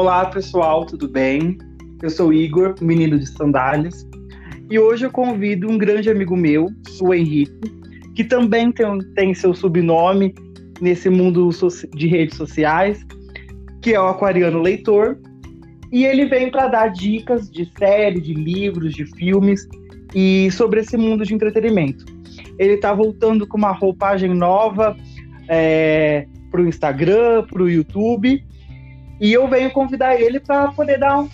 Olá, pessoal, tudo bem? Eu sou Igor, menino de sandálias, e hoje eu convido um grande amigo meu, o Henrique, que também tem, tem seu subnome nesse mundo de redes sociais, que é o Aquariano Leitor, e ele vem para dar dicas de séries, de livros, de filmes e sobre esse mundo de entretenimento. Ele está voltando com uma roupagem nova é, para o Instagram, para o YouTube, e eu venho convidar ele para poder dar um,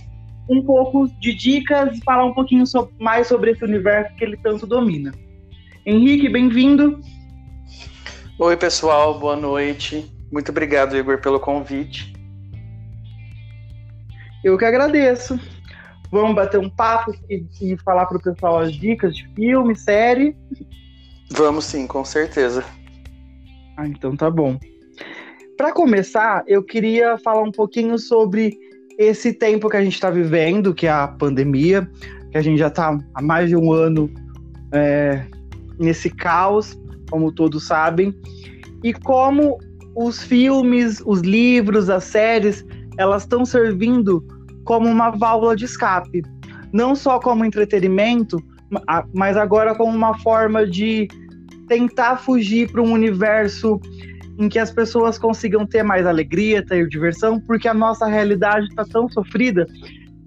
um, pouco de dicas e falar um pouquinho so, mais sobre esse universo que ele tanto domina. Henrique, bem-vindo. Oi, pessoal, boa noite. Muito obrigado, Igor, pelo convite. Eu que agradeço. Vamos bater um papo e, e falar para o pessoal as dicas de filme, série? Vamos sim, com certeza. Ah, então tá bom. Para começar, eu queria falar um pouquinho sobre esse tempo que a gente está vivendo, que é a pandemia, que a gente já está há mais de um ano é, nesse caos, como todos sabem, e como os filmes, os livros, as séries, elas estão servindo como uma válvula de escape. Não só como entretenimento, mas agora como uma forma de tentar fugir para um universo em que as pessoas consigam ter mais alegria, ter diversão, porque a nossa realidade está tão sofrida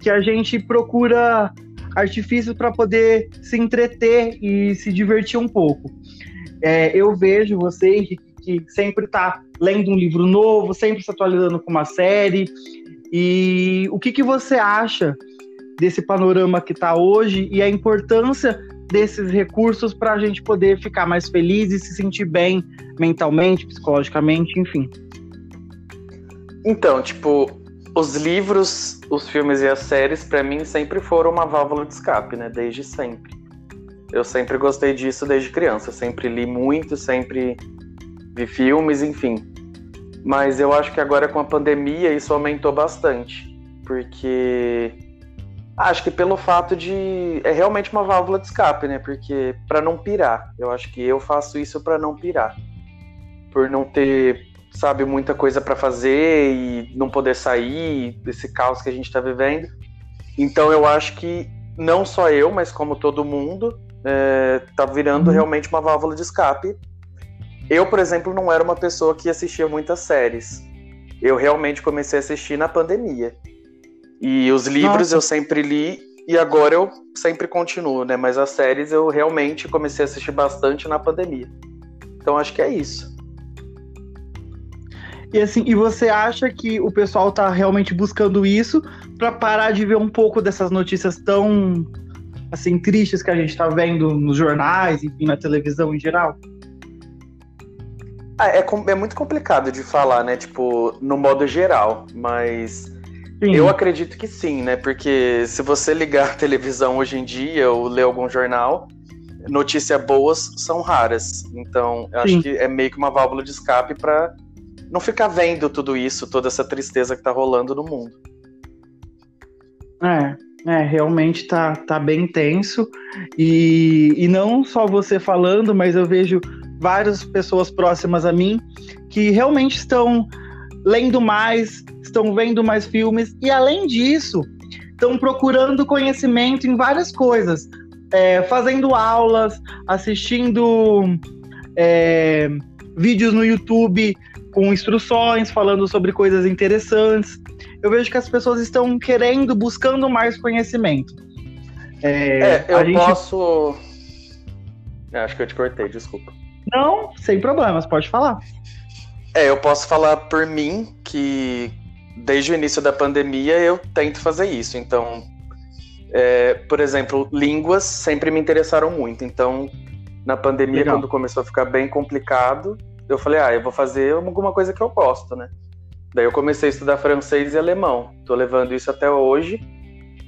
que a gente procura artifícios para poder se entreter e se divertir um pouco. É, eu vejo vocês que sempre está lendo um livro novo, sempre se atualizando com uma série, e o que, que você acha desse panorama que está hoje e a importância desses recursos para a gente poder ficar mais feliz e se sentir bem mentalmente, psicologicamente, enfim? Então, tipo, os livros, os filmes e as séries, para mim, sempre foram uma válvula de escape, né? Desde sempre. Eu sempre gostei disso desde criança. sempre li muito, sempre vi filmes, enfim. Mas eu acho que agora com a pandemia isso aumentou bastante. Porque acho que pelo fato de é realmente uma válvula de escape, né? Porque para não pirar, eu acho que eu faço isso para não pirar. Por não ter, sabe, muita coisa para fazer e não poder sair desse caos que a gente está vivendo. Então eu acho que não só eu, mas como todo mundo, é, tá virando uhum. realmente uma válvula de escape eu, por exemplo, não era uma pessoa que assistia muitas séries. Eu realmente comecei a assistir na pandemia. E os livros Nossa. eu sempre li e agora eu sempre continuo, né? Mas as séries eu realmente comecei a assistir bastante na pandemia. Então acho que é isso. E assim, e você acha que o pessoal tá realmente buscando isso para parar de ver um pouco dessas notícias tão assim tristes que a gente tá vendo nos jornais, enfim, na televisão em geral? Ah, é, é muito complicado de falar, né? Tipo, no modo geral, mas sim. eu acredito que sim, né? Porque se você ligar a televisão hoje em dia ou ler algum jornal, notícias boas são raras. Então, eu acho que é meio que uma válvula de escape para não ficar vendo tudo isso, toda essa tristeza que tá rolando no mundo. É, é, realmente tá, tá bem tenso. E, e não só você falando, mas eu vejo várias pessoas próximas a mim que realmente estão lendo mais, estão vendo mais filmes e, além disso, estão procurando conhecimento em várias coisas, é, fazendo aulas, assistindo é, vídeos no YouTube com instruções, falando sobre coisas interessantes. Eu vejo que as pessoas estão querendo, buscando mais conhecimento. É, é eu gente... posso. Acho que eu te cortei, desculpa. Não, sem problemas, pode falar. É, eu posso falar por mim que desde o início da pandemia eu tento fazer isso. Então, é, por exemplo, línguas sempre me interessaram muito. Então, na pandemia, Legal. quando começou a ficar bem complicado, eu falei, ah, eu vou fazer alguma coisa que eu gosto, né? Daí eu comecei a estudar francês e alemão. Tô levando isso até hoje.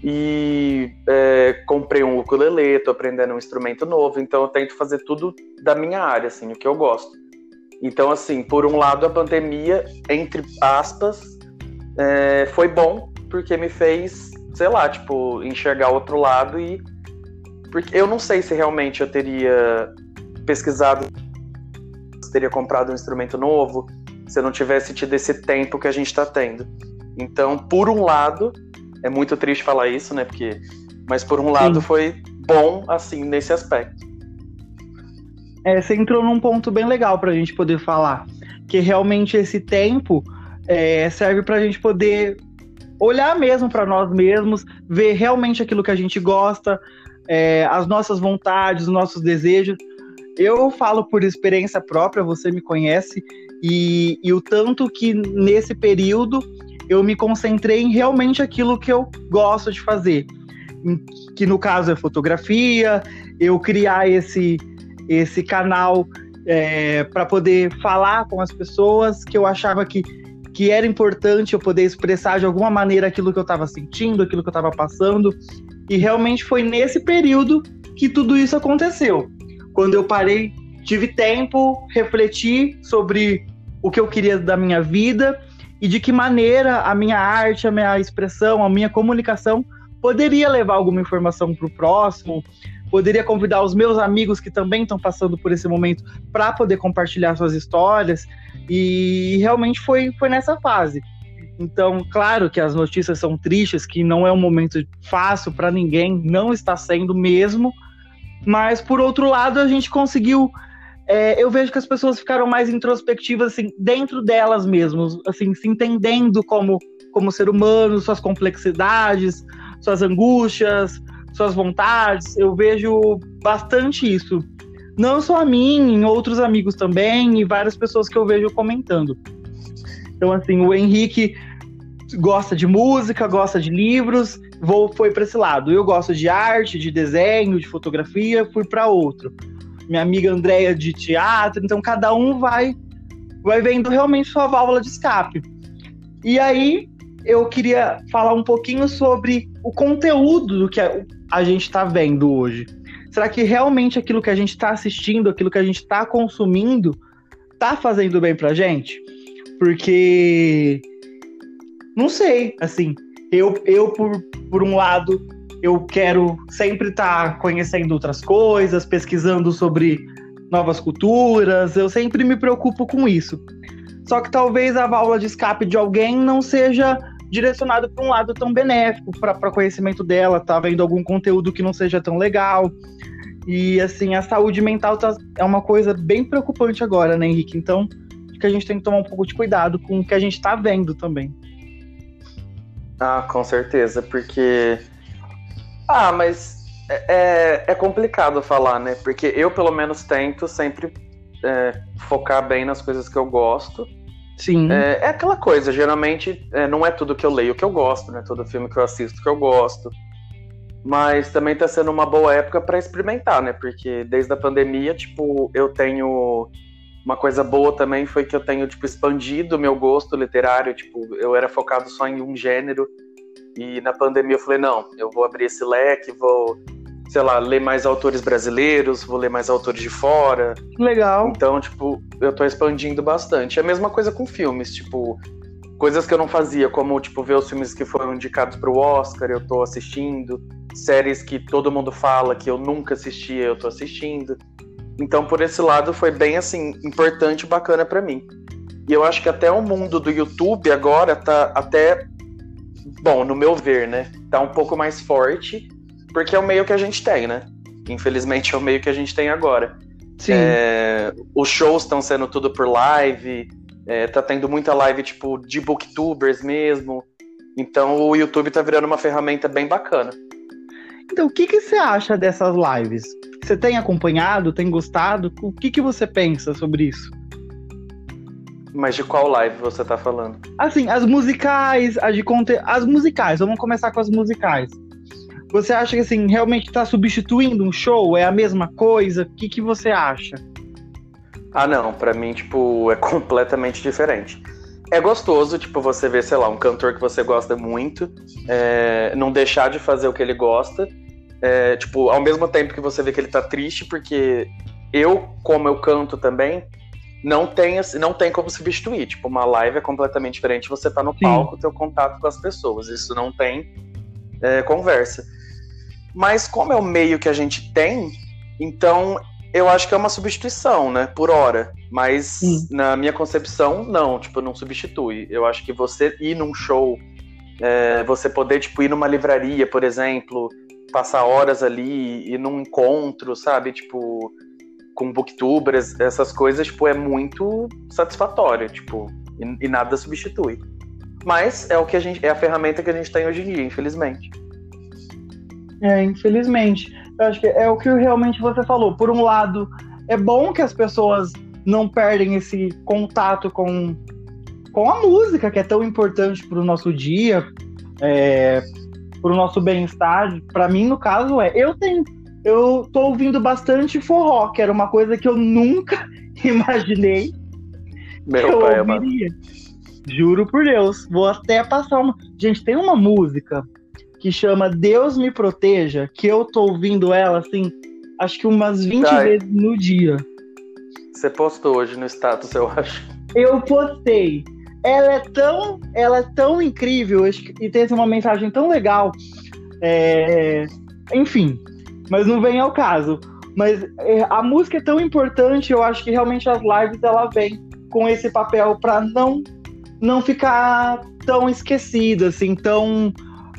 E é, comprei um ukulele, tô aprendendo um instrumento novo, então eu tento fazer tudo da minha área, assim, o que eu gosto. Então, assim, por um lado, a pandemia, entre aspas, é, foi bom, porque me fez, sei lá, tipo, enxergar outro lado e. Porque eu não sei se realmente eu teria pesquisado, se teria comprado um instrumento novo, se eu não tivesse tido esse tempo que a gente está tendo. Então, por um lado, é muito triste falar isso, né? Porque, mas por um lado Sim. foi bom, assim, nesse aspecto. É, você entrou num ponto bem legal para a gente poder falar, que realmente esse tempo é, serve para a gente poder olhar mesmo para nós mesmos, ver realmente aquilo que a gente gosta, é, as nossas vontades, os nossos desejos. Eu falo por experiência própria, você me conhece, e, e o tanto que nesse período eu me concentrei em realmente aquilo que eu gosto de fazer, que no caso é fotografia, eu criar esse, esse canal é, para poder falar com as pessoas que eu achava que, que era importante eu poder expressar de alguma maneira aquilo que eu estava sentindo, aquilo que eu estava passando. E realmente foi nesse período que tudo isso aconteceu. Quando eu parei, tive tempo, refleti sobre o que eu queria da minha vida e de que maneira a minha arte, a minha expressão, a minha comunicação poderia levar alguma informação para o próximo, poderia convidar os meus amigos que também estão passando por esse momento para poder compartilhar suas histórias e realmente foi, foi nessa fase. Então, claro que as notícias são tristes, que não é um momento fácil para ninguém, não está sendo mesmo. Mas, por outro lado, a gente conseguiu. É, eu vejo que as pessoas ficaram mais introspectivas, assim, dentro delas mesmas, assim, se entendendo como, como ser humano, suas complexidades, suas angústias, suas vontades. Eu vejo bastante isso. Não só a mim, em outros amigos também, e várias pessoas que eu vejo comentando. Então, assim, o Henrique gosta de música, gosta de livros, vou foi para esse lado. Eu gosto de arte, de desenho, de fotografia, fui para outro. Minha amiga Andréia de teatro, então cada um vai vai vendo realmente sua válvula de escape. E aí eu queria falar um pouquinho sobre o conteúdo do que a, a gente está vendo hoje. Será que realmente aquilo que a gente está assistindo, aquilo que a gente está consumindo, está fazendo bem para gente? Porque não sei, assim, eu, eu por, por um lado, eu quero sempre estar tá conhecendo outras coisas, pesquisando sobre novas culturas, eu sempre me preocupo com isso. Só que talvez a válvula de escape de alguém não seja direcionada para um lado tão benéfico para conhecimento dela, tá vendo algum conteúdo que não seja tão legal. E assim, a saúde mental tá, é uma coisa bem preocupante agora, né, Henrique? Então, acho que a gente tem que tomar um pouco de cuidado com o que a gente está vendo também. Ah, com certeza, porque. Ah, mas é, é, é complicado falar, né? Porque eu, pelo menos, tento sempre é, focar bem nas coisas que eu gosto. Sim. É, é aquela coisa, geralmente é, não é tudo que eu leio que eu gosto, né? Todo filme que eu assisto que eu gosto. Mas também tá sendo uma boa época para experimentar, né? Porque desde a pandemia, tipo, eu tenho uma coisa boa também foi que eu tenho, tipo, expandido o meu gosto literário. Tipo, eu era focado só em um gênero. E na pandemia eu falei, não, eu vou abrir esse leque, vou, sei lá, ler mais autores brasileiros, vou ler mais autores de fora. Legal. Então, tipo, eu tô expandindo bastante. É a mesma coisa com filmes, tipo, coisas que eu não fazia, como, tipo, ver os filmes que foram indicados pro Oscar, eu tô assistindo. Séries que todo mundo fala que eu nunca assistia, eu tô assistindo. Então, por esse lado, foi bem assim, importante e bacana para mim. E eu acho que até o mundo do YouTube agora tá até. Bom, no meu ver, né? Tá um pouco mais forte, porque é o meio que a gente tem, né? Infelizmente é o meio que a gente tem agora. Sim. É, os shows estão sendo tudo por live, é, tá tendo muita live, tipo, de booktubers mesmo. Então o YouTube tá virando uma ferramenta bem bacana. Então, o que, que você acha dessas lives? Você tem acompanhado, tem gostado? O que, que você pensa sobre isso? Mas de qual live você tá falando? Assim, as musicais, as de conte... as musicais, vamos começar com as musicais. Você acha que assim, realmente está substituindo um show? É a mesma coisa? O que, que você acha? Ah, não, para mim, tipo, é completamente diferente. É gostoso, tipo, você ver, sei lá, um cantor que você gosta muito, é, não deixar de fazer o que ele gosta, é, tipo, ao mesmo tempo que você vê que ele tá triste, porque eu, como eu canto também, não tem, não tem como substituir. Tipo, uma live é completamente diferente. Você tá no Sim. palco, ter contato com as pessoas. Isso não tem é, conversa. Mas como é o meio que a gente tem, então Eu acho que é uma substituição, né? Por hora. Mas hum. na minha concepção, não, tipo, não substitui. Eu acho que você ir num show, é, você poder, tipo, ir numa livraria, por exemplo, passar horas ali, ir num encontro, sabe? Tipo, com booktubers, essas coisas, tipo, é muito satisfatório, tipo, e, e nada substitui. Mas é o que a gente, é a ferramenta que a gente tem hoje em dia, infelizmente. É, infelizmente. Eu acho que é o que realmente você falou. Por um lado, é bom que as pessoas não perdem esse contato com, com a música, que é tão importante para o nosso dia, é, para o nosso bem-estar. Para mim, no caso, é. Eu tenho. Eu tô ouvindo bastante forró, que era uma coisa que eu nunca imaginei Meu que eu pai ouviria. Juro por Deus. Vou até passar uma. Gente, tem uma música que chama Deus Me Proteja, que eu tô ouvindo ela, assim, acho que umas 20 Ai. vezes no dia. Você postou hoje no status, eu acho. Eu postei. Ela é tão, ela é tão incrível e tem uma mensagem tão legal. É... Enfim, mas não vem ao caso. Mas é, a música é tão importante, eu acho que realmente as lives ela vem com esse papel para não não ficar tão esquecida, assim, tão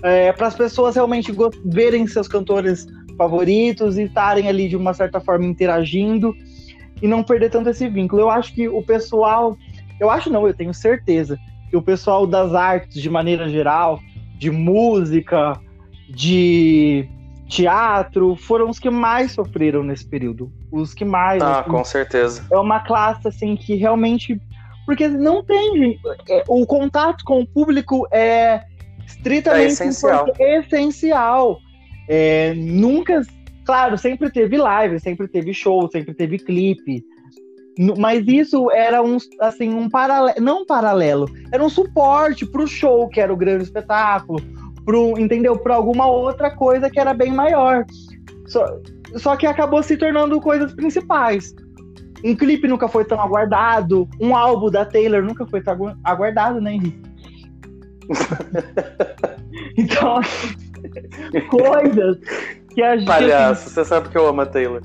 é, para as pessoas realmente verem seus cantores favoritos e estarem ali de uma certa forma interagindo e não perder tanto esse vínculo. Eu acho que o pessoal, eu acho não, eu tenho certeza que o pessoal das artes de maneira geral, de música, de teatro, foram os que mais sofreram nesse período, os que mais. Ah, assim, com certeza. É uma classe assim que realmente porque não tem é, o contato com o público é estritamente é essencial. essencial. É, nunca, claro, sempre teve live, sempre teve show, sempre teve clipe. Mas isso era um, assim, um paralelo, não um paralelo, era um suporte para o show, que era o grande espetáculo, pro, entendeu? Para alguma outra coisa que era bem maior. Só, só que acabou se tornando coisas principais. Um clipe nunca foi tão aguardado, um álbum da Taylor nunca foi tão aguardado, né, Henrique? então, coisas que a gente. Palhaço, você sabe que eu amo a Taylor.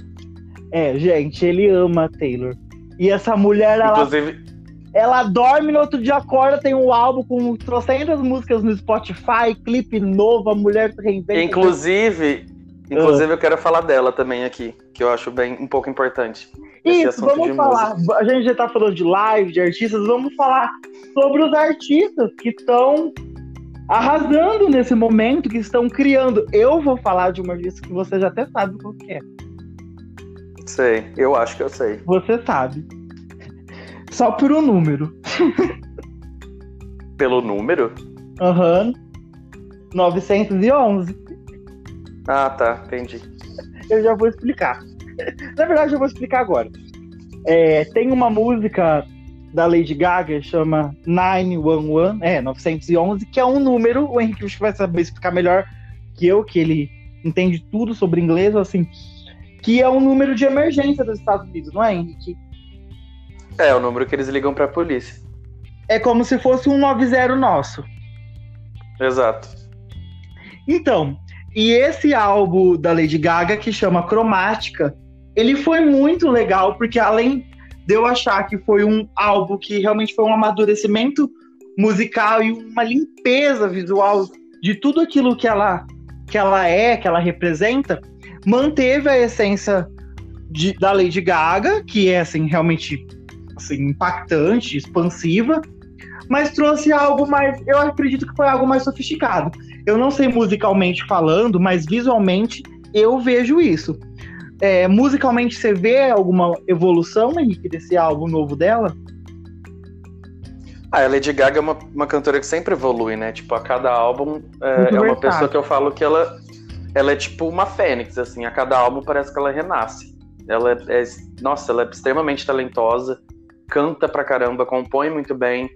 É, gente, ele ama a Taylor. E essa mulher, ela. Inclusive. Ela dorme no outro dia, acorda, tem um álbum com trocentas músicas no Spotify, clipe novo, a mulher reinventa. Inclusive, inclusive uh. eu quero falar dela também aqui, que eu acho bem um pouco importante. Isso, vamos falar. Música. A gente já tá falando de live, de artistas, vamos falar sobre os artistas que estão arrasando nesse momento, que estão criando. Eu vou falar de uma artista que você já até sabe qual que é. Sei, eu acho que eu sei. Você sabe. Só por um número. Pelo número? Aham. Uhum. 911. Ah, tá, entendi. Eu já vou explicar. Na verdade, eu vou explicar agora. É, tem uma música da Lady Gaga chama 911, é, 911, que é um número, o Henrique vai saber explicar melhor que eu, que ele entende tudo sobre inglês, assim, que é um número de emergência dos Estados Unidos, não é, Henrique? É, o número que eles ligam pra polícia. É como se fosse um 90 nosso. Exato. Então, e esse álbum da Lady Gaga, que chama Cromática, ele foi muito legal, porque além de eu achar que foi um álbum que realmente foi um amadurecimento musical e uma limpeza visual de tudo aquilo que ela, que ela é, que ela representa, manteve a essência de, da Lady Gaga, que é assim, realmente assim, impactante, expansiva, mas trouxe algo mais, eu acredito que foi algo mais sofisticado. Eu não sei musicalmente falando, mas visualmente eu vejo isso. É, musicalmente, você vê alguma evolução, Henrique, desse álbum novo dela? Ah, a Lady Gaga é uma, uma cantora que sempre evolui, né? Tipo, a cada álbum é, é uma pessoa que eu falo que ela, ela é tipo uma fênix, assim. A cada álbum parece que ela renasce. Ela é, é nossa, ela é extremamente talentosa, canta pra caramba, compõe muito bem,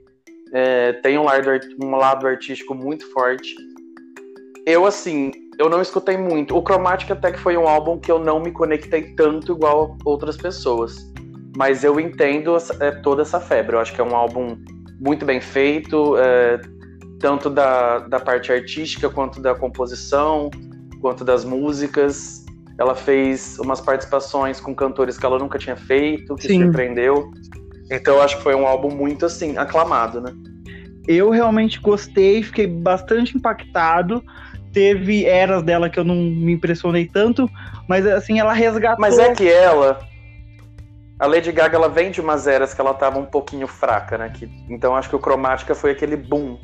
é, tem um lado, um lado artístico muito forte. Eu, assim, eu não escutei muito. O Chromatic até que foi um álbum que eu não me conectei tanto igual outras pessoas. Mas eu entendo é, toda essa febre. Eu acho que é um álbum muito bem feito, é, tanto da, da parte artística, quanto da composição, quanto das músicas. Ela fez umas participações com cantores que ela nunca tinha feito, que Sim. surpreendeu. Então eu acho que foi um álbum muito assim, aclamado, né? Eu realmente gostei, fiquei bastante impactado. Teve eras dela que eu não me impressionei tanto, mas assim, ela resgatou. Mas é que ela. A Lady Gaga ela vem de umas eras que ela tava um pouquinho fraca, né? Que, então acho que o Cromática foi aquele boom,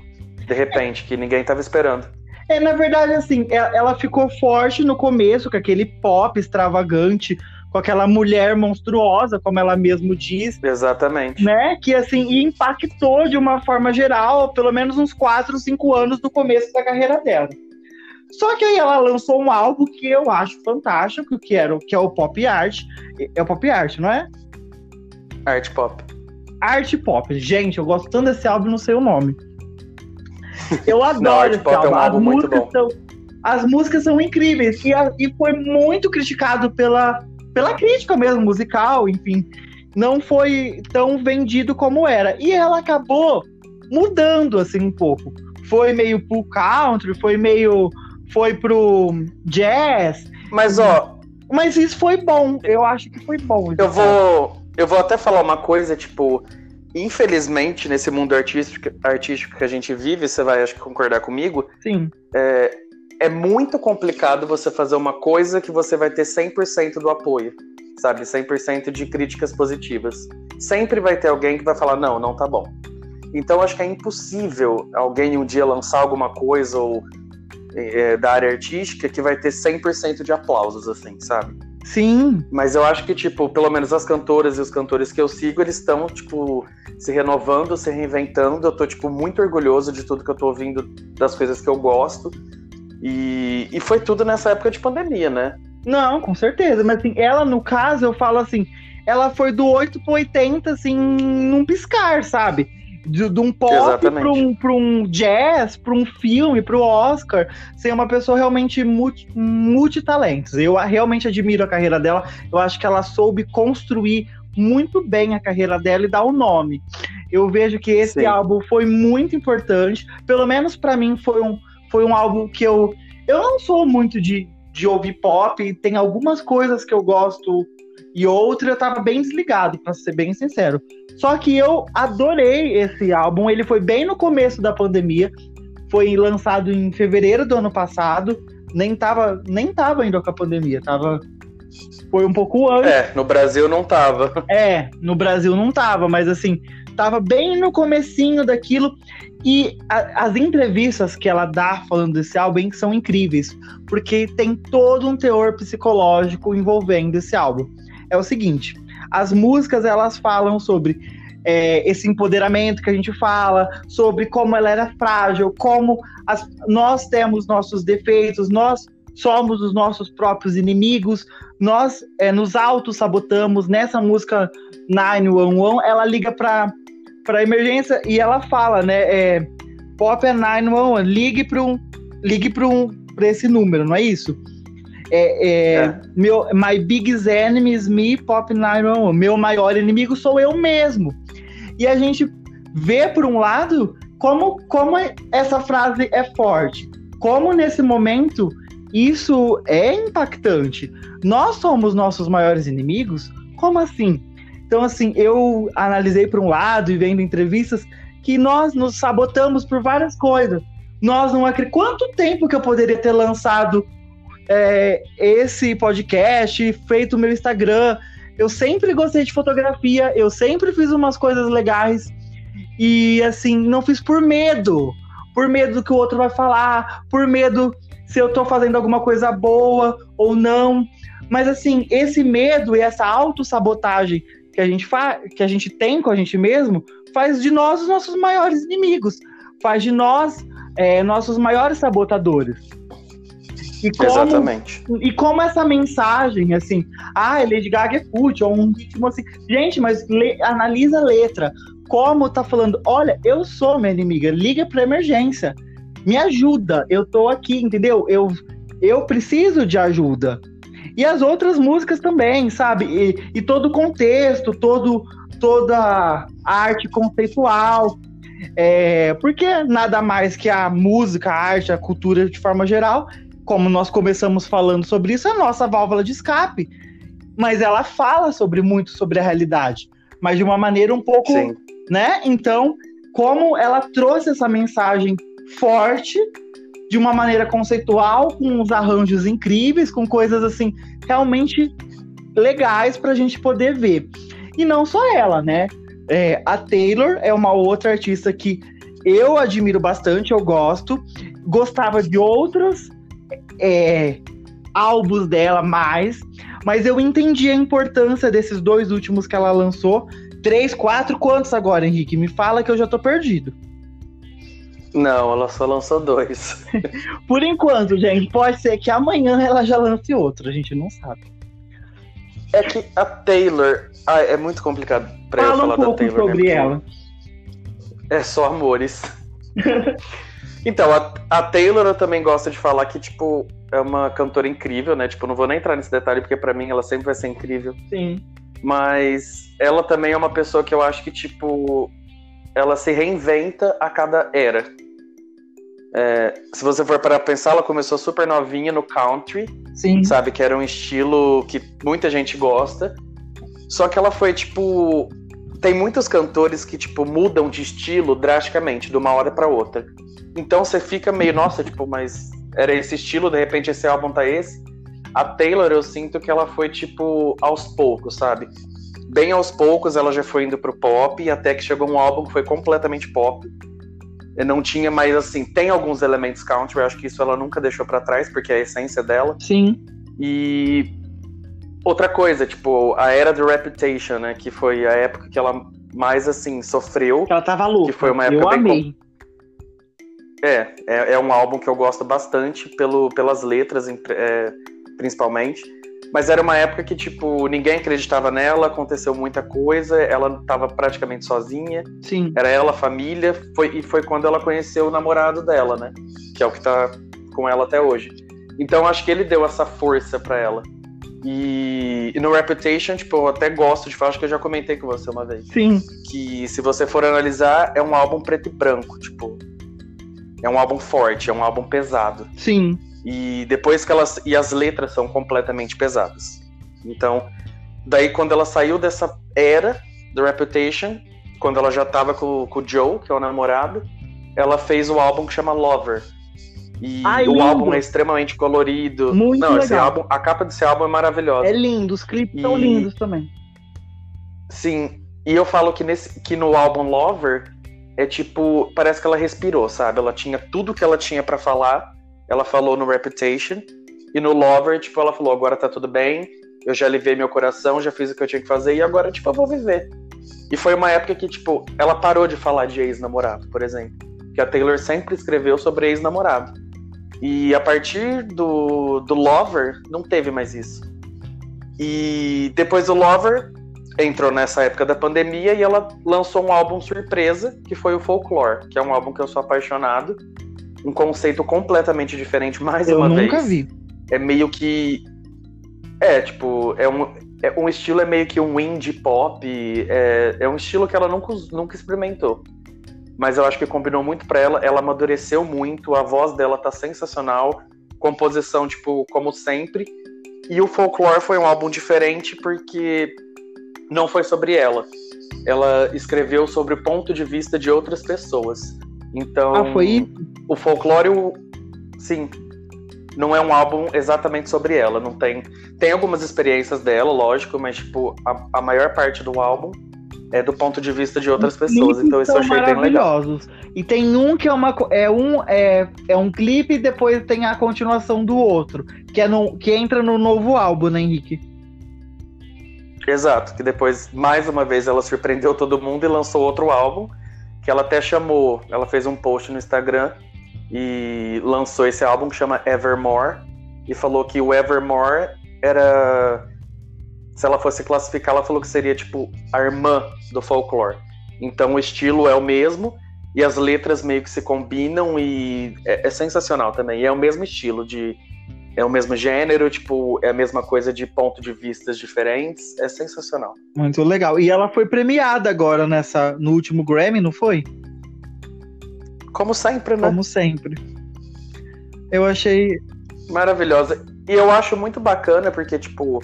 de repente, que ninguém tava esperando. É, na verdade, assim, e- ela ficou forte no começo, com aquele pop extravagante, com aquela mulher monstruosa, como ela mesmo diz, Exatamente. né? Que assim, impactou de uma forma geral, pelo menos uns 4, 5 anos do começo da carreira dela. Só que aí ela lançou um álbum que eu acho fantástico, que, era, o- que é o Pop Art. É o Pop Art, não é? Art pop. Art Pop. Gente, eu gosto tanto desse álbum, não sei o nome. Eu adoro Art esse Pop é um álbum. As álbum muito músicas são as músicas são incríveis e, a- e foi muito criticado pela, pela crítica mesmo musical, enfim, não foi tão vendido como era. E ela acabou mudando assim um pouco. Foi meio pro country, foi meio foi pro jazz, Mas ó, mas isso foi bom. Eu acho que foi bom. eu vou. Eu vou até falar uma coisa, tipo. Infelizmente, nesse mundo artístico, artístico que a gente vive, você vai acho que concordar comigo, Sim, é muito complicado você fazer uma coisa que você vai ter 100% do apoio, sabe? 100% de críticas positivas. Sempre vai ter alguém que vai falar, não, não tá bom. Então acho que é impossível alguém um dia lançar alguma coisa ou é, da área artística que vai ter 100% de aplausos, assim, sabe? sim, Mas eu acho que, tipo, pelo menos as cantoras e os cantores que eu sigo, eles estão, tipo, se renovando, se reinventando. Eu tô, tipo, muito orgulhoso de tudo que eu tô ouvindo, das coisas que eu gosto. E, e foi tudo nessa época de pandemia, né? Não, com certeza. Mas assim, ela, no caso, eu falo assim, ela foi do 8 pro 80, assim, num piscar, sabe? De, de um pop para um, pra um jazz, para um filme, para o Oscar, ser uma pessoa realmente multi, multitalentos. Eu realmente admiro a carreira dela. Eu acho que ela soube construir muito bem a carreira dela e dar o nome. Eu vejo que esse Sim. álbum foi muito importante. Pelo menos para mim foi um, foi um álbum que eu. Eu não sou muito de, de ouvir pop, tem algumas coisas que eu gosto e outra eu tava bem desligado, pra ser bem sincero. Só que eu adorei esse álbum, ele foi bem no começo da pandemia, foi lançado em fevereiro do ano passado, nem tava, nem tava ainda com a pandemia, tava foi um pouco antes. É, no Brasil não tava. É, no Brasil não tava, mas assim, tava bem no comecinho daquilo. E a- as entrevistas que ela dá falando desse álbum são incríveis, porque tem todo um teor psicológico envolvendo esse álbum. É o seguinte, as músicas elas falam sobre é, esse empoderamento que a gente fala, sobre como ela era frágil, como as- nós temos nossos defeitos, nós somos os nossos próprios inimigos, nós é, nos auto-sabotamos. Nessa música 911, ela liga pra, pra emergência e ela fala, né? É, Pop é 911, ligue para um, ligue para um, pra esse número, não é isso? É, é, É. Meu, my biggest enemy is me, Pop 911. Meu maior inimigo sou eu mesmo. E a gente vê, por um lado, como, como essa frase é forte. Como nesse momento isso é impactante. Nós somos nossos maiores inimigos? Como assim? Então, assim, eu analisei por um lado e vendo entrevistas que nós nos sabotamos por várias coisas. Nós não acreditamos. Quanto tempo que eu poderia ter lançado é, esse podcast, feito o meu Instagram? Eu sempre gostei de fotografia, eu sempre fiz umas coisas legais e, assim, não fiz por medo. Por medo do que o outro vai falar, por medo se eu tô fazendo alguma coisa boa ou não. Mas assim, esse medo e essa autossabotagem que a gente faz, que a gente tem com a gente mesmo, faz de nós os nossos maiores inimigos, faz de nós é, nossos maiores sabotadores. E como, Exatamente. e como essa mensagem, assim, ah, Lady Gaga é cult, ou um ritmo assim. Gente, mas le- analisa a letra. Como tá falando, olha, eu sou minha inimiga, liga pra emergência. Me ajuda, eu tô aqui, entendeu? Eu, eu preciso de ajuda. E as outras músicas também, sabe? E, e todo o contexto, todo, toda a arte conceitual. É, porque nada mais que a música, a arte, a cultura de forma geral como nós começamos falando sobre isso, é a nossa válvula de escape. Mas ela fala sobre muito sobre a realidade, mas de uma maneira um pouco, Sim. né? Então, como ela trouxe essa mensagem forte de uma maneira conceitual, com uns arranjos incríveis, com coisas assim realmente legais para a gente poder ver. E não só ela, né? É, a Taylor é uma outra artista que eu admiro bastante, eu gosto. Gostava de outros é, álbuns dela mais, mas eu entendi a importância desses dois últimos que ela lançou. Três, quatro, quantos agora, Henrique? Me fala que eu já tô perdido. Não, ela só lançou dois. Por enquanto, gente, pode ser que amanhã ela já lance outro, a gente não sabe. É que a Taylor. Ah, é muito complicado pra Fala eu falar um pouco da Taylor. Sobre né? ela. É só amores. então, a, a, Taylor eu também gosto de falar que, tipo, é uma cantora incrível, né? Tipo, não vou nem entrar nesse detalhe, porque para mim ela sempre vai ser incrível. Sim. Mas ela também é uma pessoa que eu acho que, tipo, ela se reinventa a cada era. É, se você for para pensar, ela começou super novinha no country, Sim. sabe? Que era um estilo que muita gente gosta. Só que ela foi, tipo. Tem muitos cantores que, tipo, mudam de estilo drasticamente, de uma hora para outra. Então você fica meio, nossa, tipo, mas era esse estilo, de repente esse álbum tá esse. A Taylor, eu sinto que ela foi, tipo, aos poucos, sabe? Bem aos poucos ela já foi indo pro pop, até que chegou um álbum que foi completamente pop não tinha mais assim, tem alguns elementos country, eu acho que isso ela nunca deixou para trás, porque é a essência dela. Sim. E outra coisa, tipo, a era do Reputation, né, que foi a época que ela mais assim sofreu. Que ela tava louca. Que foi uma época eu bem amei. É, é, é, um álbum que eu gosto bastante pelo, pelas letras, é, principalmente. Mas era uma época que, tipo, ninguém acreditava nela, aconteceu muita coisa, ela estava praticamente sozinha. Sim. Era ela, a família, foi, e foi quando ela conheceu o namorado dela, né? Que é o que tá com ela até hoje. Então acho que ele deu essa força para ela. E, e, no Reputation, tipo, eu até gosto de falar, acho que eu já comentei com você uma vez. Sim. Que se você for analisar, é um álbum preto e branco, tipo. É um álbum forte, é um álbum pesado. Sim. E depois que elas. E as letras são completamente pesadas. Então, daí quando ela saiu dessa era do Reputation, quando ela já tava com, com o Joe, que é o namorado, ela fez o álbum que chama Lover. E Ai, o lindo. álbum é extremamente colorido. Muito Não, legal. Esse álbum, a capa desse álbum é maravilhosa. É lindo, os clipes e... são lindos também. Sim, e eu falo que, nesse, que no álbum Lover é tipo, parece que ela respirou, sabe? Ela tinha tudo que ela tinha para falar ela falou no Reputation. E no Lover, tipo, ela falou: agora tá tudo bem, eu já aliviei meu coração, já fiz o que eu tinha que fazer e agora, tipo, eu vou viver. E foi uma época que, tipo, ela parou de falar de ex-namorado, por exemplo. Que a Taylor sempre escreveu sobre ex-namorado. E a partir do, do Lover, não teve mais isso. E depois do Lover, entrou nessa época da pandemia e ela lançou um álbum surpresa, que foi o Folklore, que é um álbum que eu sou apaixonado um conceito completamente diferente mais eu uma vez. Eu nunca vi. É meio que é, tipo, é um, é um estilo é meio que um indie pop, é, é um estilo que ela nunca, nunca experimentou. Mas eu acho que combinou muito para ela, ela amadureceu muito, a voz dela tá sensacional, composição, tipo, como sempre. E o Folklore foi um álbum diferente porque não foi sobre ela. Ela escreveu sobre o ponto de vista de outras pessoas. Então, ah, foi o folclore, sim, não é um álbum exatamente sobre ela. Não tem, tem algumas experiências dela, lógico, mas tipo a, a maior parte do álbum é do ponto de vista de outras pessoas. Então isso eu achei bem legal. E tem um que é uma é um é, é um clipe e depois tem a continuação do outro, que é no, que entra no novo álbum, né, Henrique? Exato, que depois mais uma vez ela surpreendeu todo mundo e lançou outro álbum que ela até chamou, ela fez um post no Instagram e lançou esse álbum que chama Evermore e falou que o Evermore era se ela fosse classificar, ela falou que seria tipo a irmã do folklore. Então o estilo é o mesmo e as letras meio que se combinam e é, é sensacional também. E é o mesmo estilo de é o mesmo gênero, tipo, é a mesma coisa de ponto de vistas diferentes. É sensacional. Muito legal. E ela foi premiada agora nessa no último Grammy, não foi? Como sempre, né? Como sempre. Eu achei Maravilhosa. E eu acho muito bacana porque, tipo,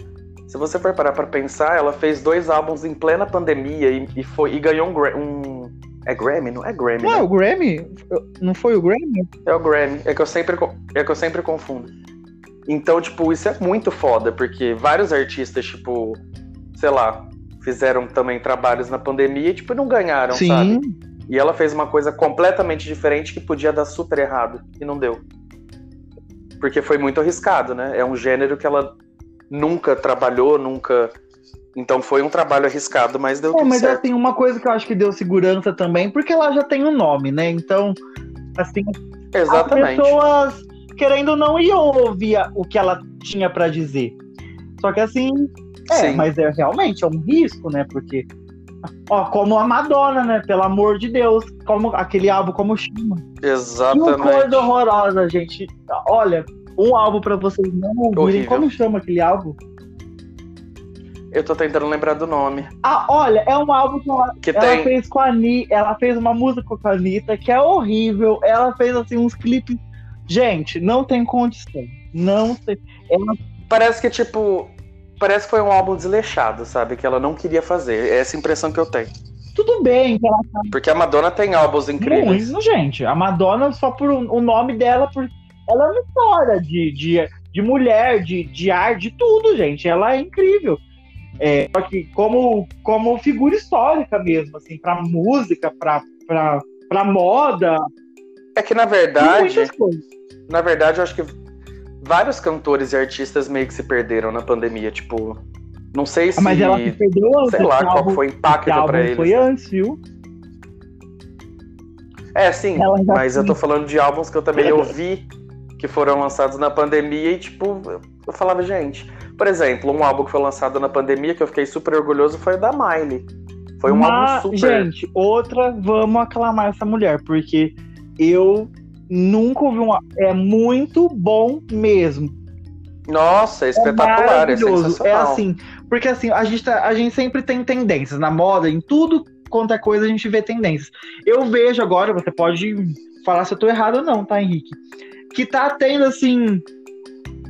se você for parar pra pensar, ela fez dois álbuns em plena pandemia e, e foi, e ganhou um, um, É Grammy? Não é Grammy? Não, né? é o Grammy? Não foi o Grammy? É o Grammy. É que eu sempre, é que eu sempre confundo. Então, tipo, isso é muito foda, porque vários artistas, tipo, sei lá, fizeram também trabalhos na pandemia e, tipo, não ganharam, Sim. sabe? E ela fez uma coisa completamente diferente que podia dar super errado e não deu. Porque foi muito arriscado, né? É um gênero que ela nunca trabalhou, nunca. Então foi um trabalho arriscado, mas deu É, tudo mas certo. assim, uma coisa que eu acho que deu segurança também, porque ela já tem um nome, né? Então, assim, Exatamente. as pessoas, querendo ou não, iam ouvir o que ela tinha pra dizer. Só que assim, é, Sim. mas é realmente é um risco, né? Porque, ó, como a Madonna, né? Pelo amor de Deus, como aquele álbum como chama. Que Exatamente. coisa horrorosa, gente. Olha, um álbum pra vocês não ouvirem. Horrível. Como chama aquele álbum? Eu tô tentando lembrar do nome. Ah, olha, é um álbum que ela, Que ela tem. fez com a Anitta, ela fez uma música com a Anitta que é horrível. Ela fez assim uns clipes. Gente, não tem condição. Não tem. Ela Parece que, tipo. Parece que foi um álbum desleixado, sabe? Que ela não queria fazer. É essa impressão que eu tenho. tudo bem, ela Porque a Madonna tem álbuns incríveis. Muito, gente. A Madonna, só por o o nome dela, por... ela é uma história de, de, de mulher, de, de arte, de tudo, gente. Ela é incrível. É, só que como, como figura histórica mesmo, assim, pra música, pra, pra, pra moda, É que, na verdade, na verdade, eu acho que vários cantores e artistas meio que se perderam na pandemia. Tipo, não sei se. Ah, Mas ela se perdeu antes. sei lá qual álbum- foi o impacto pra eles. foi antes, viu? É, sim, mas eu tô falando de álbuns que eu também ouvi que foram lançados na pandemia e, tipo, eu falava, gente. Por exemplo, um álbum que foi lançado na pandemia que eu fiquei super orgulhoso foi o da Miley. Foi um Mas, álbum super. Gente, outra, vamos aclamar essa mulher, porque eu nunca ouvi uma. É muito bom mesmo. Nossa, é espetacular, é maravilhoso. sensacional. É assim, porque assim, a gente, tá- a gente sempre tem tendências na moda, em tudo quanto é coisa a gente vê tendências. Eu vejo agora, você pode falar se eu tô errado ou não, tá, Henrique? Que tá tendo assim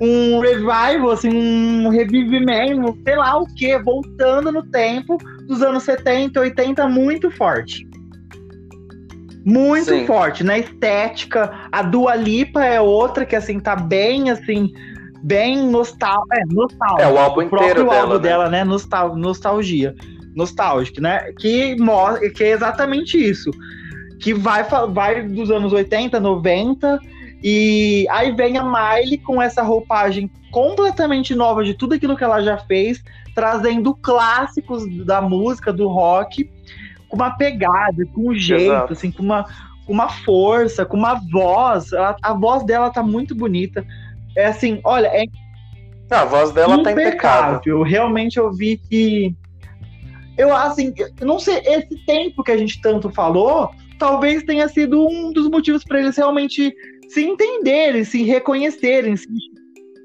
um revival, assim, um revivimento, sei lá o que, voltando no tempo dos anos 70, 80, muito forte. Muito Sim. forte, na estética. A Dua Lipa é outra que assim tá bem assim, bem nostal é, nostálgica. É, o álbum O próprio inteiro dela, álbum né? dela, né? Nostal nostalgia. Nostálgico, né? Que, mostra, que é exatamente isso. Que vai, vai dos anos 80, 90, e aí vem a Miley com essa roupagem completamente nova de tudo aquilo que ela já fez, trazendo clássicos da música, do rock, com uma pegada, com um jeito, Exato. assim, com uma, com uma força, com uma voz. Ela- a voz dela tá muito bonita. É assim, olha, é a voz dela tá impecável. Realmente eu vi que. Eu, assim, eu não sei, esse tempo que a gente tanto falou, talvez tenha sido um dos motivos para eles realmente se entenderem, se reconhecerem. Se...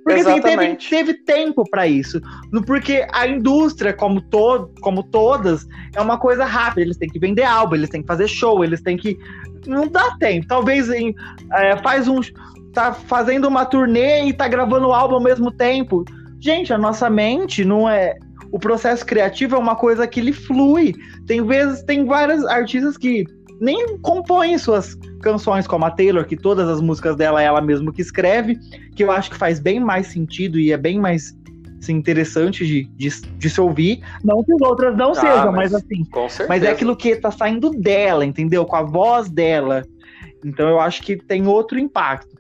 Porque assim, teve, teve tempo para isso. Porque a indústria, como, to como todas, é uma coisa rápida. Eles têm que vender álbum, eles têm que fazer show, eles têm que. Não dá tempo. Talvez em, é, faz um. Tá fazendo uma turnê e tá gravando o álbum ao mesmo tempo. Gente, a nossa mente não é. O processo criativo é uma coisa que ele flui. Tem vezes, tem várias artistas que nem compõem suas canções, como a Taylor, que todas as músicas dela é ela mesma que escreve, que eu acho que faz bem mais sentido e é bem mais assim, interessante de, de, de se ouvir. Não que as outras não sejam, mas, mas- assim, mas é aquilo que tá saindo dela, entendeu? Com a voz dela. Então eu acho que tem outro impacto.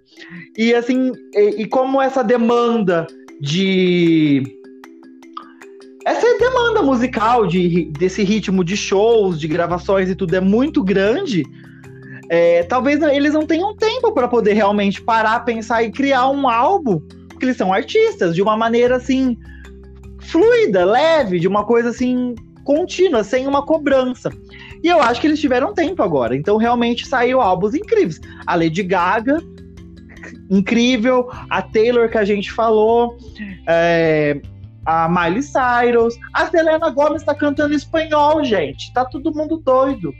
E assim, e, e como essa demanda de. Essa demanda musical de, desse ritmo de shows, de gravações e tudo é muito grande. é, talvez eles não tenham tempo para poder realmente parar, pensar e criar um álbum, porque eles são artistas, de uma maneira assim fluida, leve, de uma coisa assim contínua, sem uma cobrança. E eu acho que eles tiveram tempo agora. Então realmente saiu álbuns incríveis. A Lady Gaga, incrível. A Taylor que a gente falou. é, a Miley Cyrus. A Selena Gomez tá cantando espanhol, gente. Tá todo mundo doido.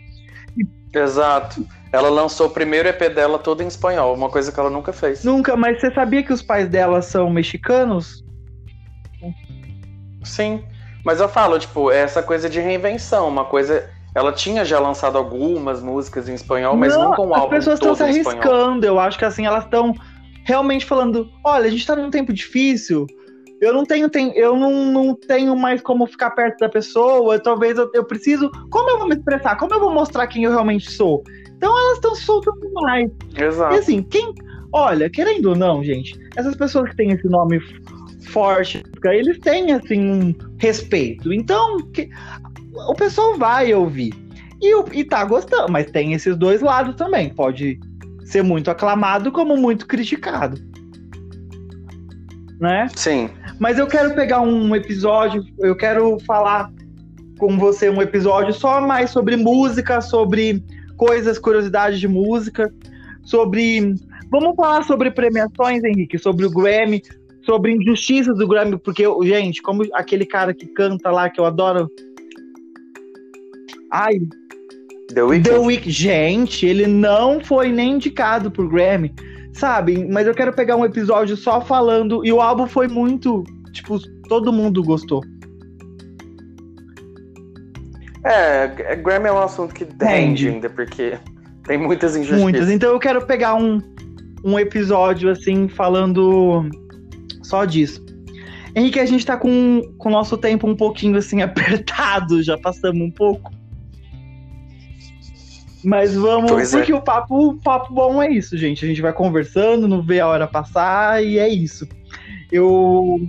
Exato. Ela lançou o primeiro EP dela todo em espanhol, uma coisa que ela nunca fez. Nunca, mas você sabia que os pais dela são mexicanos? Sim. Mas eu falo, tipo, é essa coisa de reinvenção, uma coisa. Ela tinha já lançado algumas músicas em espanhol, mas Não, nunca um as álbum pessoas estão se arriscando. Eu acho que assim, elas estão realmente falando: olha, a gente tá num tempo difícil. Eu não tenho, eu não, não tenho mais como ficar perto da pessoa. Talvez eu, eu preciso. Como eu vou me expressar? Como eu vou mostrar quem eu realmente sou? Então elas estão se soltando mais. E Exato. assim, quem. Olha, querendo ou não, gente, essas pessoas que têm esse nome forte, eles têm, assim, um respeito. Então, que- o pessoal vai ouvir. E, e tá gostando, mas tem esses dois lados também. Pode ser muito aclamado, como muito criticado. Né? Sim. Mas eu quero pegar um episódio, eu quero falar com você um episódio só mais sobre música, sobre coisas, curiosidades de música, sobre. Vamos falar sobre premiações, Henrique, sobre o Grammy, sobre injustiças do Grammy, porque, gente, como aquele cara que canta lá que eu adoro. Ai, The Weeknd. The Week, gente, ele não foi nem indicado pro Grammy, sabe? Mas eu quero pegar um episódio só falando. E o álbum foi muito. Tipo, todo mundo gostou. É, é, Grammy é um assunto que rende ainda, porque tem muitas injustiças. Muitas. Então eu quero pegar um, um episódio, assim, falando só disso. Henrique, a gente tá com com o nosso tempo um pouquinho, assim, apertado, já passamos um pouco. Mas vamos, Pois é. porque o papo, o papo bom é isso, gente. A gente vai conversando, não vê a hora passar e é isso. Eu.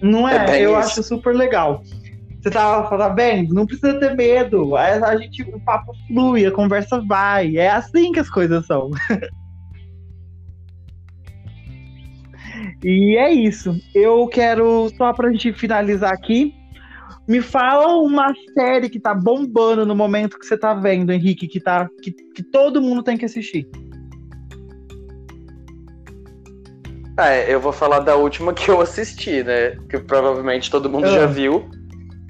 Não é? É bem eu isso. acho super legal. Você tá, tá vendo? Não precisa ter medo. A, a gente, o papo flui, a conversa vai. É assim que as coisas são. e é isso. Eu quero, só pra gente finalizar aqui, me fala uma série que tá bombando no momento que você tá vendo, Henrique, que, tá, que, que todo mundo tem que assistir. É, eu vou falar da última que eu assisti, né? Que provavelmente todo mundo Ah. já viu.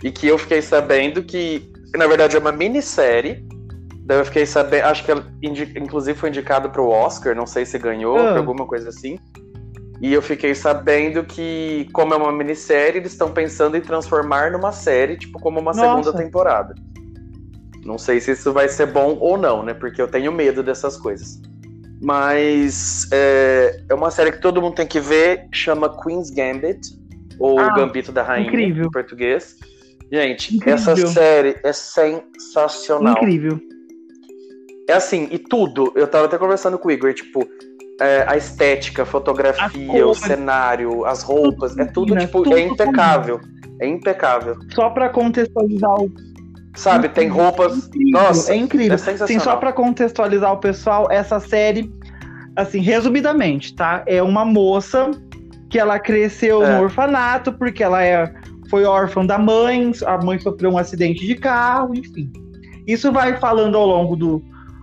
E que eu fiquei sabendo que, na verdade, é uma minissérie. Daí eu fiquei sabendo. Acho que ela, inclusive, foi indicado pro Oscar, não sei se ganhou, Ah. alguma coisa assim. E eu fiquei sabendo que, como é uma minissérie, eles estão pensando em transformar numa série, tipo, como uma Nossa. segunda temporada. Não sei se isso vai ser bom ou não, né? Porque eu tenho medo dessas coisas. Mas é, é uma série que todo mundo tem que ver, chama Queen's Gambit, ou Ah, Gambito da Rainha, incrível. em português. Gente, Incrível. essa série é sensacional. Incrível. É assim, e tudo. Eu tava até conversando com o Igor, tipo, é, a estética, a fotografia, o cenário, as roupas, é tudo, combina, tipo, tudo é impecável. É impecável. Só pra contextualizar o. Sabe, tem roupas. Incrível, Nossa, é incrível. é. Sim, só pra contextualizar o pessoal, essa série, assim, resumidamente, tá? É uma moça que ela cresceu É. no orfanato porque ela é, foi órfã da mãe, a mãe sofreu um acidente de carro, enfim. Isso vai falando ao longo do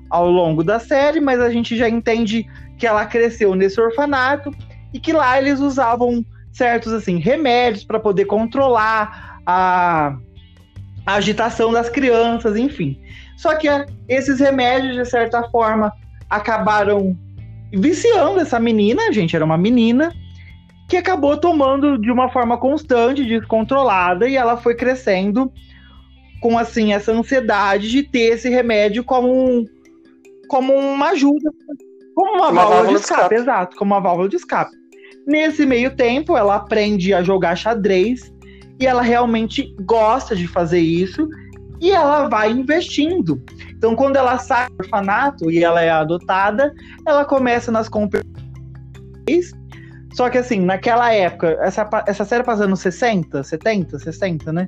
ao longo da série, mas a gente já entende que ela cresceu nesse orfanato e que lá eles usavam certos assim remédios para poder controlar a, a agitação das crianças, enfim. Só que é, esses remédios de certa forma acabaram viciando essa menina, gente, era uma menina que acabou tomando de uma forma constante, descontrolada, e ela foi crescendo com assim essa ansiedade de ter esse remédio como um, como uma ajuda, como uma, Uma válvula, válvula de escape, escape. exato, como uma válvula de escape. Nesse meio tempo, ela aprende a jogar xadrez e ela realmente gosta de fazer isso e ela vai investindo. Então, quando ela sai do orfanato e ela é adotada, ela começa nas competições. Só que assim, naquela época, essa, essa série passa nos 60, 70, 60, né?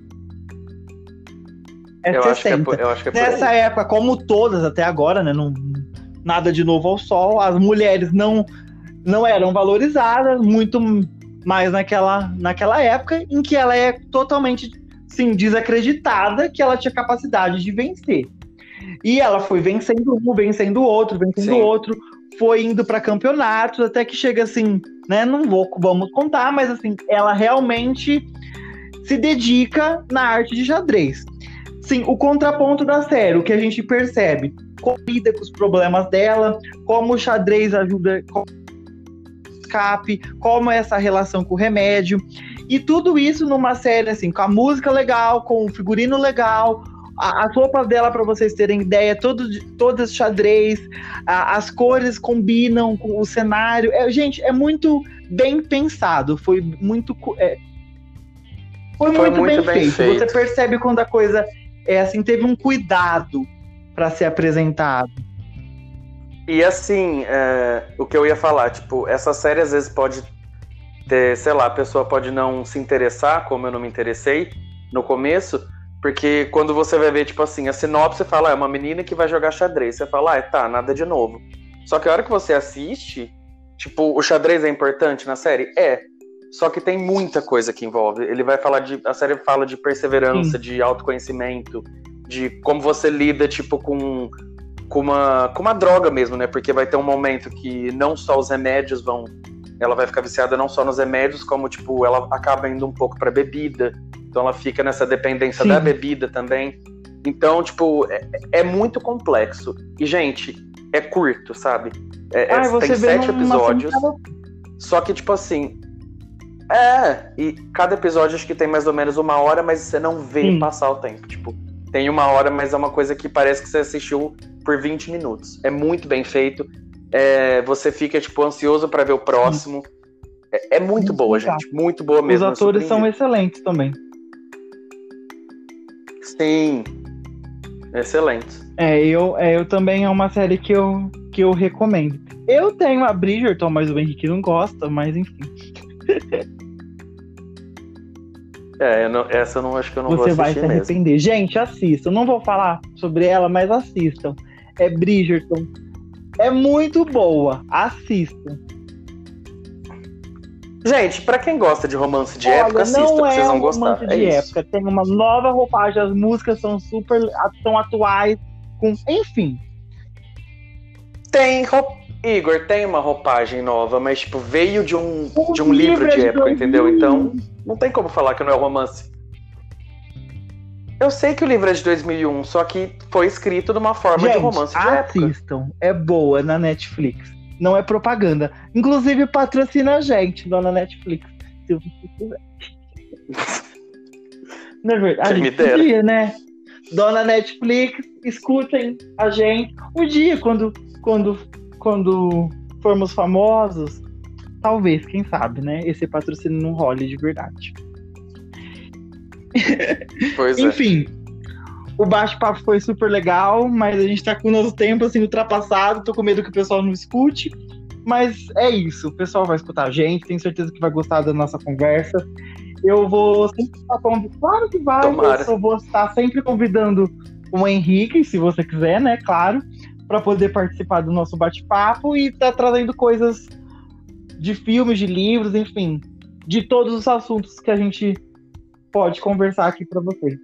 É eu, 60. acho que é, por- eu acho que é por aí. Nessa época, como todas até agora, né? Não, nada de novo ao sol, as mulheres não, não eram valorizadas, muito mais naquela, naquela época, em que ela é totalmente sim, desacreditada que ela tinha capacidade de vencer. E ela foi vencendo um, vencendo o outro, vencendo o Sim. outro, foi indo para campeonatos, até que chega assim, né? Não vou, vamos contar, mas assim, ela realmente se dedica na arte de xadrez. sim, o contraponto da série, o que a gente percebe, como lida com os problemas dela, como o xadrez ajuda escape, como é essa relação com o remédio. E tudo isso numa série assim, com a música legal, com o figurino legal, as roupas dela, para vocês terem ideia, todo, todas xadrez, a, as cores combinam com o cenário. É, gente, é muito bem pensado. Foi muito. É, foi, foi, muito, muito bem, bem feito. feito. Você percebe quando a coisa é assim, teve um cuidado para ser apresentado. E assim, é, o que eu ia falar, tipo, essa série às vezes pode ter, sei lá, a pessoa pode não se interessar, como eu não me interessei no começo, porque quando você vai ver, tipo assim, a sinopse fala, ah, é uma menina que vai jogar xadrez. Você fala, ah, tá, nada de novo. Só que a hora que você assiste, tipo, o xadrez é importante na série? É. Só que tem muita coisa que envolve. Ele vai falar de. A série fala de perseverança, Sim. de autoconhecimento, de como você lida, tipo, com, com, uma, com uma droga mesmo, né? Porque vai ter um momento que não só os remédios vão. Ela vai ficar viciada não só nos remédios, como, tipo, ela acaba indo um pouco pra bebida. Então ela fica nessa dependência Sim. da bebida também. Então, tipo, é, é, muito complexo. E, gente, é curto, sabe? É, ah, é, tem sete episódios. Só que, tipo assim. É, e cada episódio acho que tem mais ou menos uma hora, mas você não vê Sim. passar o tempo. Tipo, tem uma hora, mas é uma coisa que parece que você assistiu por 20 minutos. É muito bem feito. É, você fica, tipo, ansioso para ver o próximo. É, é, muito boa, gente. Muito boa mesmo. Os atores são excelentes também. Sim. Excelente. É, eu, é, eu também é uma série que eu, que eu recomendo. Eu tenho a Bridgerton, mas o Henrique não gosta, mas enfim. É, eu não, essa eu não acho que eu não Você vou vai se arrepender. Mesmo. Gente, assistam. Não vou falar sobre ela, mas assistam. É Bridgerton. É muito boa. Assistam. Gente, para quem gosta de romance de Olha, época, assista, não é vocês vão gostar. Romance de é época, tem uma nova roupagem, as músicas são super são atuais, com, enfim. Tem Igor, tem uma roupagem nova, mas tipo, veio de um, de um livro, livro de é época, entendeu? Então, não tem como falar que não é romance. Eu sei que o livro é de 2001, só que foi escrito de uma forma Gente, de romance de assistam. época. É boa na Netflix não é propaganda. Inclusive, patrocina a gente, dona Netflix. Se você quiser. Não é verdade? Me podia, né? Dona Netflix, escutem a gente. Um dia, quando, quando, quando formos famosos, talvez, quem sabe, né? Esse patrocínio não role de verdade. Pois é. Enfim, o bate-papo foi super legal, mas a gente tá com o nosso tempo assim ultrapassado. Tô com medo que o pessoal não escute. Mas é isso, o pessoal vai escutar a gente, tenho certeza que vai gostar da nossa conversa. Eu vou sempre estar convidando, claro que vai, Tomara. eu vou estar sempre convidando o Henrique, se você quiser, né, claro, para poder participar do nosso bate-papo e tá trazendo coisas de filmes, de livros, enfim, de todos os assuntos que a gente pode conversar aqui para vocês.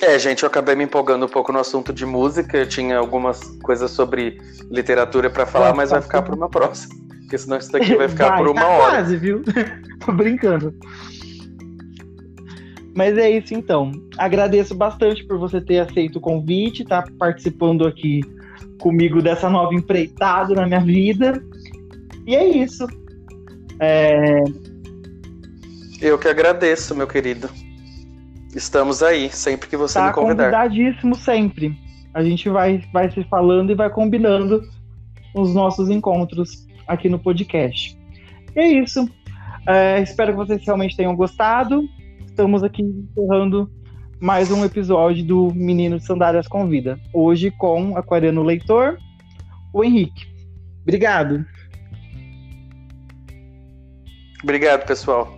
É, gente, eu acabei me empolgando um pouco no assunto de música. Eu tinha algumas coisas sobre literatura para falar, mas vai ficar por uma próxima. Porque senão isso daqui vai ficar vai, por uma tá hora. Quase, viu? Tô brincando. Mas é isso então. Agradeço bastante por você ter aceito o convite, tá participando aqui comigo dessa nova empreitada na minha vida. E é isso. É... Eu que agradeço, meu querido. Estamos aí, sempre que você tá me convidar. convidadíssimo sempre. A gente vai, vai se falando e vai combinando os nossos encontros aqui no podcast. E é isso. É, espero que vocês realmente tenham gostado. Estamos aqui encerrando mais um episódio do Menino de Sandálias Convida. Hoje com Aquariano Leitor, o Henrique. Obrigado. Obrigado, pessoal.